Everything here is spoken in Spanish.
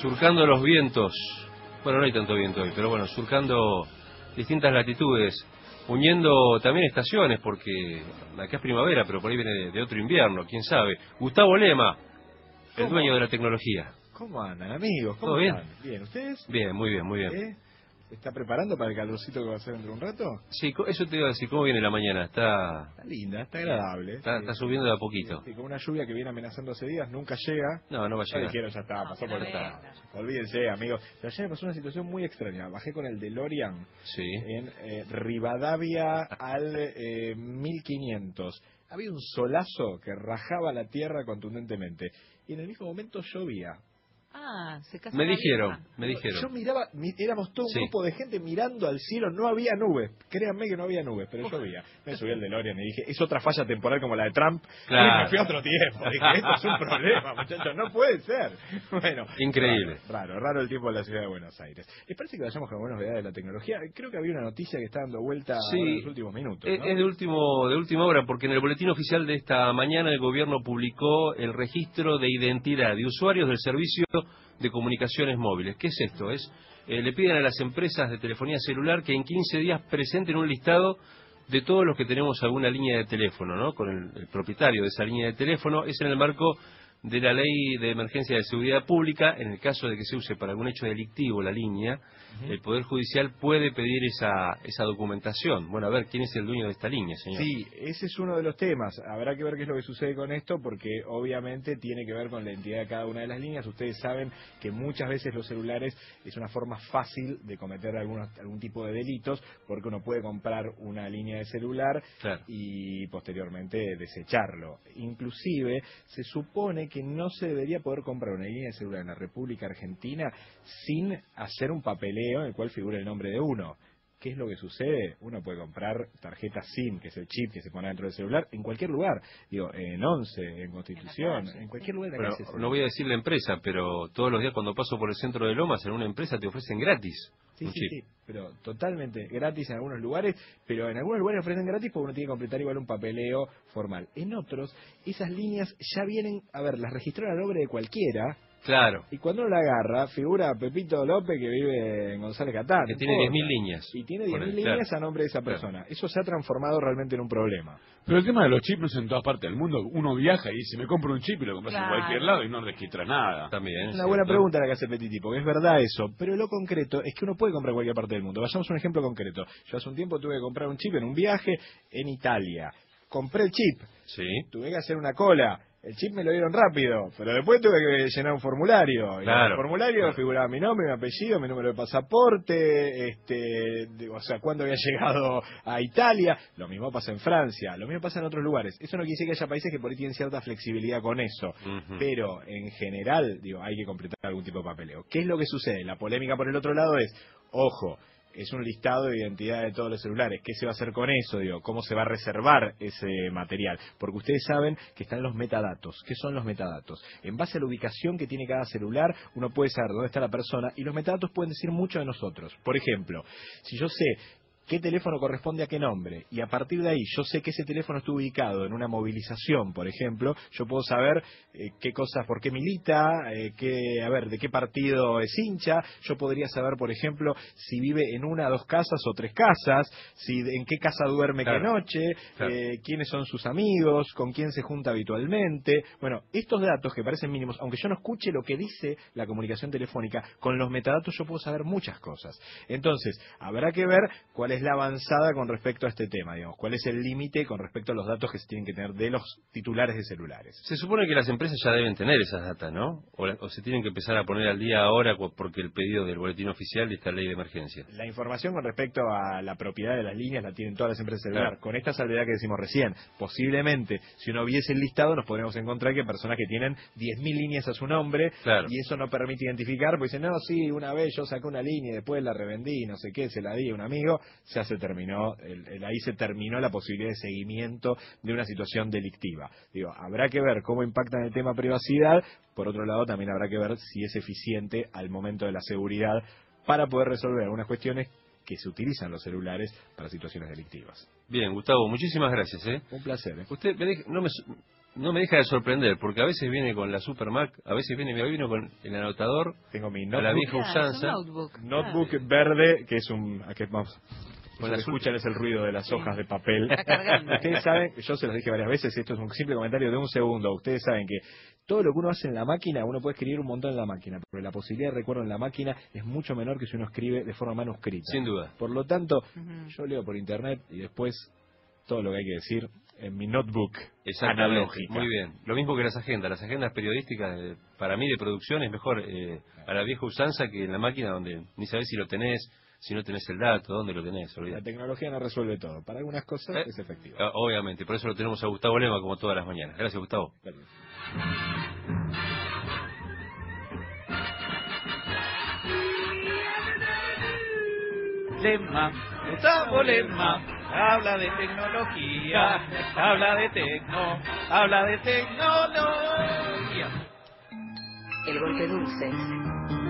surcando los vientos. Bueno, no hay tanto viento hoy, pero bueno, surcando distintas latitudes, uniendo también estaciones, porque acá es primavera, pero por ahí viene de otro invierno, quién sabe. Gustavo Lema, el dueño de la tecnología. ¿Cómo andan, amigos? ¿Cómo ¿Todo bien? están? Bien, ¿ustedes? Bien, muy bien, muy bien. ¿Eh? ¿Se está preparando para el calorcito que va a ser dentro de un rato? Sí, eso te iba a decir, ¿cómo viene la mañana? Está, Está linda, está agradable. está, está subiendo de a poquito. Y con una lluvia que viene amenazando hace días, nunca llega. No, no va a Ya llegar. dijeron, ya está, No, pasó por venga. Olvídense, amigos. Pero ayer me pasó una situación muy extraña. Bajé con el DeLorean Sí. en eh, Rivadavia al eh, 1500. Había un solazo que rajaba la tierra contundentemente. Y en el mismo momento llovía. Ah, se casó Me dijeron, vieja. me Yo dijeron. miraba, mi- éramos todo un Sí. grupo de gente mirando al cielo, no había nubes. Créanme que no había nubes, pero llovía. Me subí al DeLorean y dije, es otra falla temporal como la de Trump. Claro. Y me fui a otro tiempo. Dije, esto es un problema, muchachos, no puede ser. Bueno. Increíble. Raro, raro, raro el tiempo en la ciudad de Buenos Aires. ¿Les parece que vayamos con buenas novedades de la tecnología? Creo que había una noticia que está dando vuelta Sí. ahora en los últimos minutos. Es, ¿no? es de último de última hora porque en el boletín oficial de esta mañana el gobierno publicó el registro de identidad de usuarios del servicio de comunicaciones móviles. ¿Qué es esto? Es eh, le piden a las empresas de telefonía celular que en 15 días presenten un listado de todos los que tenemos alguna línea de teléfono, ¿no? Con el, el propietario de esa línea de teléfono. Es en el marco de la ley de emergencia de seguridad pública. En el caso de que se use para algún hecho delictivo la línea, el Poder Judicial puede pedir esa, esa documentación. Bueno, a ver, ¿quién es el dueño de esta línea, señor? Sí, ese es uno de los temas. Habrá que ver qué es lo que sucede con esto, porque obviamente tiene que ver con la identidad de cada una de las líneas. Ustedes saben que muchas veces los celulares es una forma fácil de cometer algunos, algún tipo de delitos, porque uno puede comprar una línea de celular Claro. y posteriormente desecharlo. Inclusive se supone que no se debería poder comprar una línea de celular en la República Argentina sin hacer un papeleo en el cual figure el nombre de uno. ¿Qué es lo que sucede? Uno puede comprar tarjeta SIM, que es el chip que se pone dentro del celular, en cualquier lugar. Digo, en ONCE, en Constitución, calle. en cualquier lugar de la Bueno, calle. no voy a decir la empresa, pero todos los días cuando paso por el centro de Lomas, en una empresa te ofrecen gratis Sí, un sí, chip. sí, pero totalmente gratis en algunos lugares, pero en algunos lugares ofrecen gratis porque uno tiene que completar igual un papeleo formal. En otros, esas líneas ya vienen, a ver, las registró a nombre de cualquiera, Claro, y cuando uno la agarra, figura Pepito López que vive en González Catán. que no tiene importa. 10.000 líneas. Y tiene Ponele, 10.000 claro. líneas a nombre de esa Claro. persona. Eso se ha transformado realmente en un problema. Pero el tema de los chips no es en todas partes del mundo. Uno viaja y dice, me compro un chip y lo compras Claro. en cualquier lado y no registra nada. También. Una buena cierto. pregunta la que hace Petiti, porque es verdad eso. Pero lo concreto es que uno puede comprar en cualquier parte del mundo. Vayamos a un ejemplo concreto. Yo hace un tiempo tuve que comprar un chip en un viaje en Italia. Compré el chip, Sí, tuve que hacer una cola. El chip me lo dieron rápido, pero después tuve que llenar un formulario. Y en el formulario Claro. figuraba mi nombre, mi apellido, mi número de pasaporte, este, o sea, cuándo había llegado a Italia. Lo mismo pasa en Francia, lo mismo pasa en otros lugares. Eso no quiere decir que haya países que por ahí tienen cierta flexibilidad con eso. Pero en general, digo, hay que completar algún tipo de papeleo. ¿Qué es lo que sucede? La polémica por el otro lado es, ojo, es un listado de identidad de todos los celulares. ¿Qué se va a hacer con eso? Digo, ¿cómo se va a reservar ese material? Porque ustedes saben que están los metadatos. ¿Qué son los metadatos? En base a la ubicación que tiene cada celular, uno puede saber dónde está la persona y los metadatos pueden decir mucho de nosotros. Por ejemplo, si yo sé qué teléfono corresponde a qué nombre y a partir de ahí yo sé que ese teléfono estuvo ubicado en una movilización, por ejemplo, yo puedo saber eh, qué cosas, por qué milita, eh, qué, a ver, de qué partido es hincha, yo podría saber, por ejemplo, si vive en una, dos casas o tres casas, si en qué casa duerme Claro. qué noche, Claro. eh, quiénes son sus amigos, con quién se junta habitualmente. Bueno, estos datos que parecen mínimos, aunque yo no escuche lo que dice la comunicación telefónica, con los metadatos yo puedo saber muchas cosas. Entonces, habrá que ver cuál es la avanzada con respecto a este tema, digamos, cuál es el límite con respecto a los datos que se tienen que tener de los titulares de celulares. Se supone que las empresas ya deben tener esas datas, ¿no? O, la- o se tienen que empezar a poner al día ahora porque el pedido del boletín oficial de esta ley de emergencia. La información con respecto a la propiedad de las líneas la tienen todas las empresas de celular. Claro. Con esta salvedad que decimos recién, posiblemente, si uno viese el listado, nos podríamos encontrar que personas que tienen 10.000 líneas a su nombre Claro. y eso no permite identificar, porque dicen, no, sí, una vez yo saqué una línea y después la revendí, no sé qué, se la di a un amigo, ya se terminó, el- el- ahí se terminó la posibilidad de seguimiento de una situación delictiva. Digo, habrá que ver cómo impacta en el tema privacidad, por otro lado también habrá que ver si es eficiente al momento de la seguridad para poder resolver algunas cuestiones que se utilizan los celulares para situaciones delictivas. Bien, Gustavo, muchísimas gracias, ¿eh? Un placer. ¿eh? Usted no me, no me deja de sorprender, porque a veces viene con la Super Mac, a veces viene, me vino con el anotador, Tengo mi a la notebook, Claro, notebook. notebook claro. verde, que es un... a que vamos, Con escuchan es el ruido de las hojas de papel. Ustedes saben, yo se los dije varias veces, esto es un simple comentario de un segundo. Ustedes saben que todo lo que uno hace en la máquina, uno puede escribir un montón en la máquina, pero la posibilidad de recuerdo en la máquina es mucho menor que si uno escribe de forma manuscrita. Sin duda. Por lo tanto, yo leo por internet y después todo lo que hay que decir en mi notebook Exactamente, analógica. muy bien. Lo mismo que las agendas. Las agendas periodísticas, eh, para mí de producción, es mejor eh, a la vieja usanza que en la máquina donde ni sabes si lo tenés, si no tenés el dato, dónde lo tenés, La tecnología no resuelve todo. Para algunas cosas Eh, es efectivo. Ah, Obviamente, por eso lo tenemos a Gustavo Lema como todas las mañanas. Gracias, Gustavo. Lema, Gustavo Lema, habla de tecnología, habla de tecno, habla de tecnología. El golpe dulce